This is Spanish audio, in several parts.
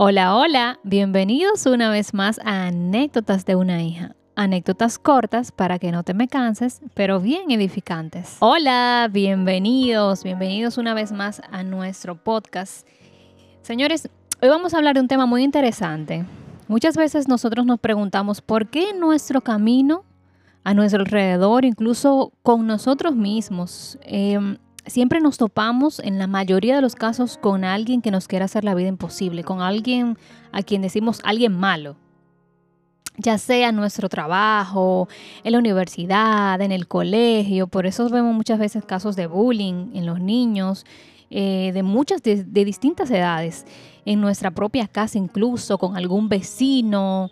Hola, hola, bienvenidos una vez más a Anécdotas de una hija. Anécdotas cortas para que no te me canses, pero bien edificantes. Hola, bienvenidos, bienvenidos una vez más a nuestro podcast. Señores, hoy vamos a hablar de un tema muy interesante. Muchas veces nosotros nos preguntamos por qué nuestro camino a nuestro alrededor, incluso con nosotros mismos, em, siempre nos topamos en la mayoría de los casos con alguien que nos quiere hacer la vida imposible, con alguien a quien decimos alguien malo. Ya sea en nuestro trabajo, en la universidad, en el colegio, por eso vemos muchas veces casos de bullying en los niños, eh, de muchas, de, distintas edades, en nuestra propia casa incluso, con algún vecino.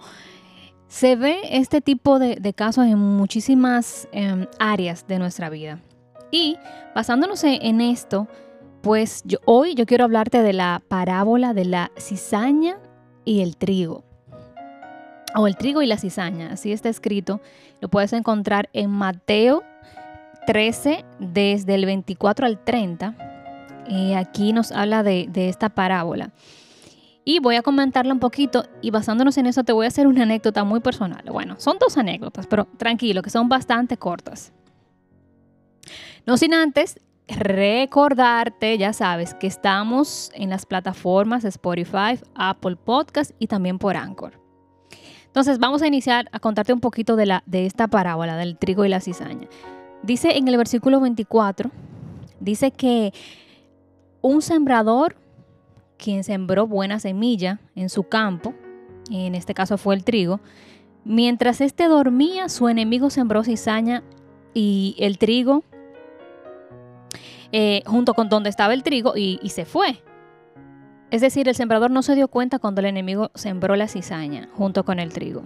Se ve este tipo de, casos en muchísimas em, áreas de nuestra vida. Y basándonos en esto, pues hoy yo quiero hablarte de la parábola de la cizaña y el trigo. O el trigo y la cizaña, así está escrito. Lo puedes encontrar en Mateo 13, desde el 24 al 30. y aquí nos habla de, de esta parábola. Y voy a comentarla un poquito y basándonos en eso te voy a hacer una anécdota muy personal. Bueno, son dos anécdotas, pero tranquilo, que son bastante cortas. No sin antes recordarte, ya sabes, que estamos en las plataformas Spotify, Apple Podcast y también por Anchor. Entonces vamos a iniciar a contarte un poquito de, la, de esta parábola del trigo y la cizaña. Dice en el versículo 24, dice que un sembrador, quien sembró buena semilla en su campo, en este caso fue el trigo, mientras éste dormía, su enemigo sembró cizaña y el trigo eh, junto con donde estaba el trigo y, se fue. Es decir, el sembrador no se dio cuenta cuando el enemigo sembró la cizaña junto con el trigo.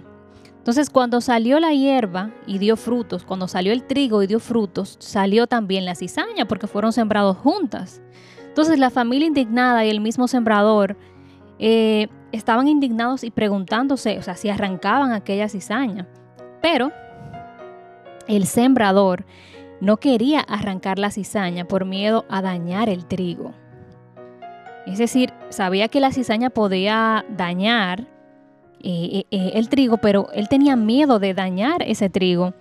Entonces, cuando salió la hierba y dio frutos, cuando salió el trigo y dio frutos, salió también la cizaña porque fueron sembrados juntas. Entonces, la familia indignada y el mismo sembrador eh, estaban indignados y preguntándose, o sea, si arrancaban aquella cizaña. Pero el sembrador no quería arrancar la cizaña por miedo a dañar el trigo. Es decir, sabía que la cizaña podía dañar eh, eh, eh, el trigo, pero él tenía miedo de dañar ese trigo,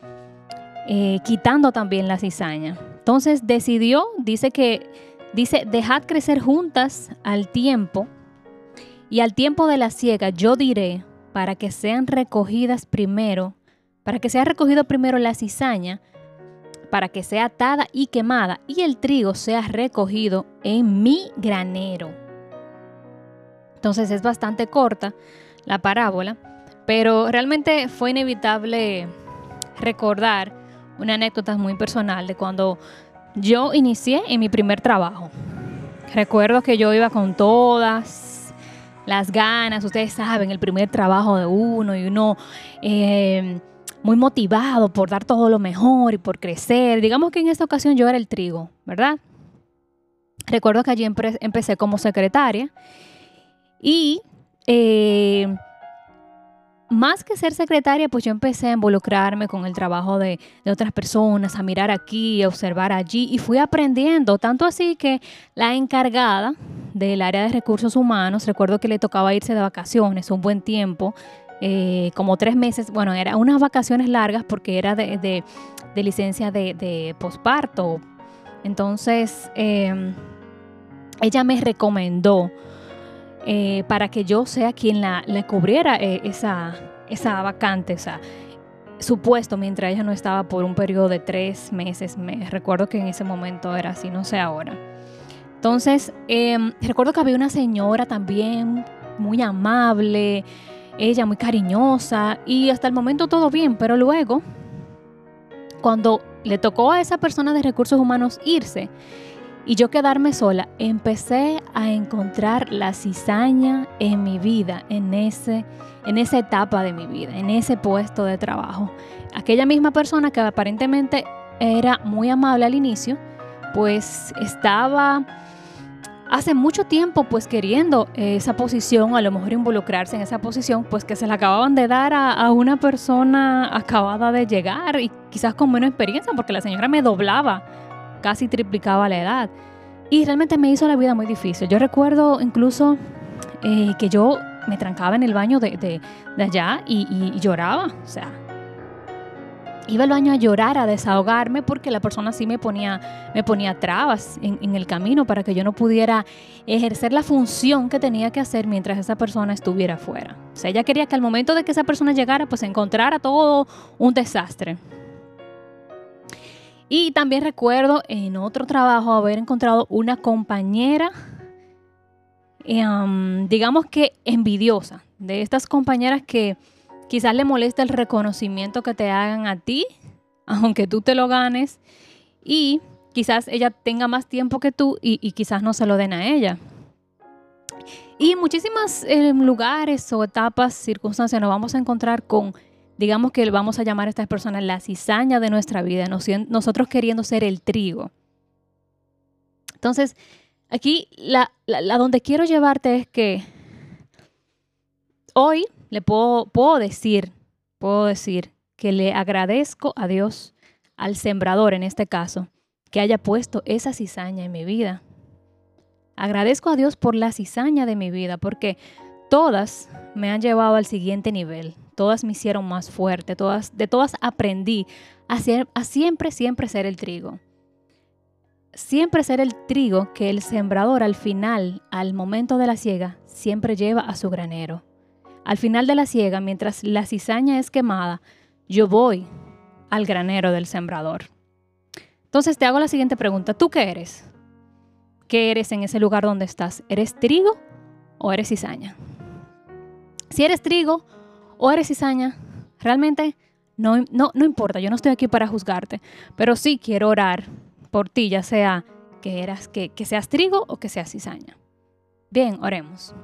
quitando también la cizaña. Entonces decidió, dice que, dice, dejad crecer juntas al tiempo, y al tiempo de la siega yo diré, para que sean recogidas primero, para que sea recogido primero la cizaña, para que sea atada y quemada y el trigo sea recogido en mi granero. Entonces es bastante corta la parábola, pero realmente fue inevitable recordar una anécdota muy personal de cuando yo inicié en mi primer trabajo. Recuerdo que yo iba con todas las ganas, ustedes saben, el primer trabajo de uno y uno eh, muy motivado por dar todo lo mejor y por crecer. Digamos que en esta ocasión yo era el trigo, ¿verdad? Recuerdo que allí empecé como secretaria y eh, más que ser secretaria, pues yo empecé a involucrarme con el trabajo de, de, otras personas, a mirar aquí, a observar allí y fui aprendiendo, tanto así que la encargada del área de recursos humanos, recuerdo que le tocaba irse de vacaciones un buen tiempo eh, como tres meses, bueno, eran unas vacaciones largas porque era de, licencia de, posparto. Entonces, em, ella me recomendó eh, para que yo sea quien la, le cubriera eh, esa, esa vacante, o sea, su puesto mientras ella no estaba por un periodo de tres meses. Me recuerdo que en ese momento era así, no sé ahora. Entonces, em, recuerdo que había una señora también muy amable, ella muy cariñosa y hasta el momento todo bien, pero luego, cuando le tocó a esa persona de recursos humanos irse y yo quedarme sola, empecé a encontrar la cizaña en mi vida, en, ese, en esa etapa de mi vida, en ese puesto de trabajo. Aquella misma persona que aparentemente era muy amable al inicio, pues estaba hace mucho tiempo pues queriendo esa posición, a lo mejor involucrarse en esa posición, pues que se la acababan de dar a, una persona acabada de llegar y quizás con menos experiencia, porque la señora me doblaba, casi triplicaba la edad. Y realmente me hizo la vida muy difícil. Yo recuerdo incluso eh, que yo me trancaba en el baño de, allá y, lloraba. O sea, iba al baño a llorar, a desahogarme, porque la persona sí me ponía, me ponía trabas en, el camino para que yo no pudiera ejercer la función que tenía que hacer mientras esa persona estuviera afuera. O sea, ella quería que al momento de que esa persona llegara, pues encontrara todo un desastre. Y también recuerdo en otro trabajo haber encontrado una compañera, em, digamos que envidiosa, de estas compañeras que quizás le molesta el reconocimiento que te hagan a ti, aunque tú te lo ganes, y quizás ella tenga más tiempo que tú y, quizás no se lo den a ella. Y muchísimos em, lugares o etapas, circunstancias nos vamos a encontrar con digamos que vamos a llamar a estas personas la cizaña de nuestra vida, nosotros queriendo ser el trigo. Entonces, aquí la, donde quiero llevarte es que hoy le puedo, decir, puedo decir que le agradezco a Dios, al sembrador en este caso, que haya puesto esa cizaña en mi vida. Agradezco a Dios por la cizaña de mi vida, porque todas me han llevado al siguiente nivel, todas me hicieron más fuerte, todas, de todas aprendí a, a siempre, siempre ser el trigo. Siempre ser el trigo que el sembrador al final, al momento de la siega, siempre lleva a su granero. Al final de la siega, mientras la cizaña es quemada, yo voy al granero del sembrador. Entonces te hago la siguiente pregunta. ¿Tú qué eres? ¿Qué eres en ese lugar donde estás? ¿Eres trigo o eres cizaña? Si eres trigo o eres cizaña, realmente no, no, no importa, yo no estoy aquí para juzgarte, pero sí quiero orar por ti, ya sea que, eras, que, que seas trigo o que seas cizaña. Bien, oremos.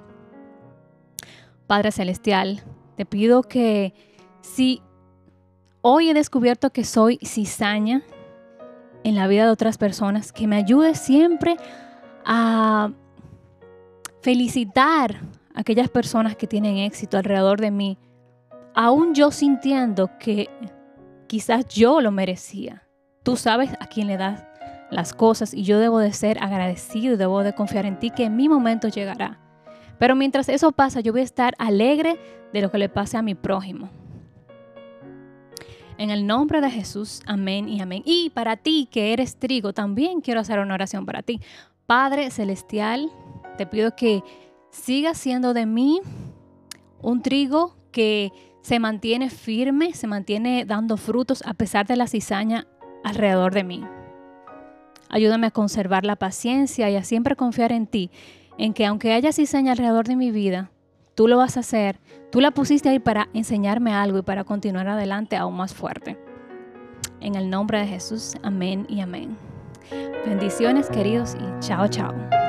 Padre Celestial, te pido que si hoy he descubierto que soy cizaña en la vida de otras personas, que me ayudes siempre a felicitar aquellas personas que tienen éxito alrededor de mí, aún yo sintiendo que quizás yo lo merecía. Tú sabes a quién le das las cosas y yo debo de ser agradecido debo de confiar en ti que en mi momento llegará. Pero mientras eso pasa, yo voy a estar alegre de lo que le pase a mi prójimo. En el nombre de Jesús, amén y amén. Y para ti que eres trigo, también quiero hacer una oración para ti. Padre Celestial, te pido que siga siendo de mí un trigo que se mantiene firme, se mantiene dando frutos a pesar de la cizaña alrededor de mí. Ayúdame a conservar la paciencia y a siempre confiar en ti, en que aunque haya cizaña alrededor de mi vida, tú lo vas a hacer, tú la pusiste ahí para enseñarme algo y para continuar adelante aún más fuerte. En el nombre de Jesús, amén y amén. Bendiciones queridos y chao, chao.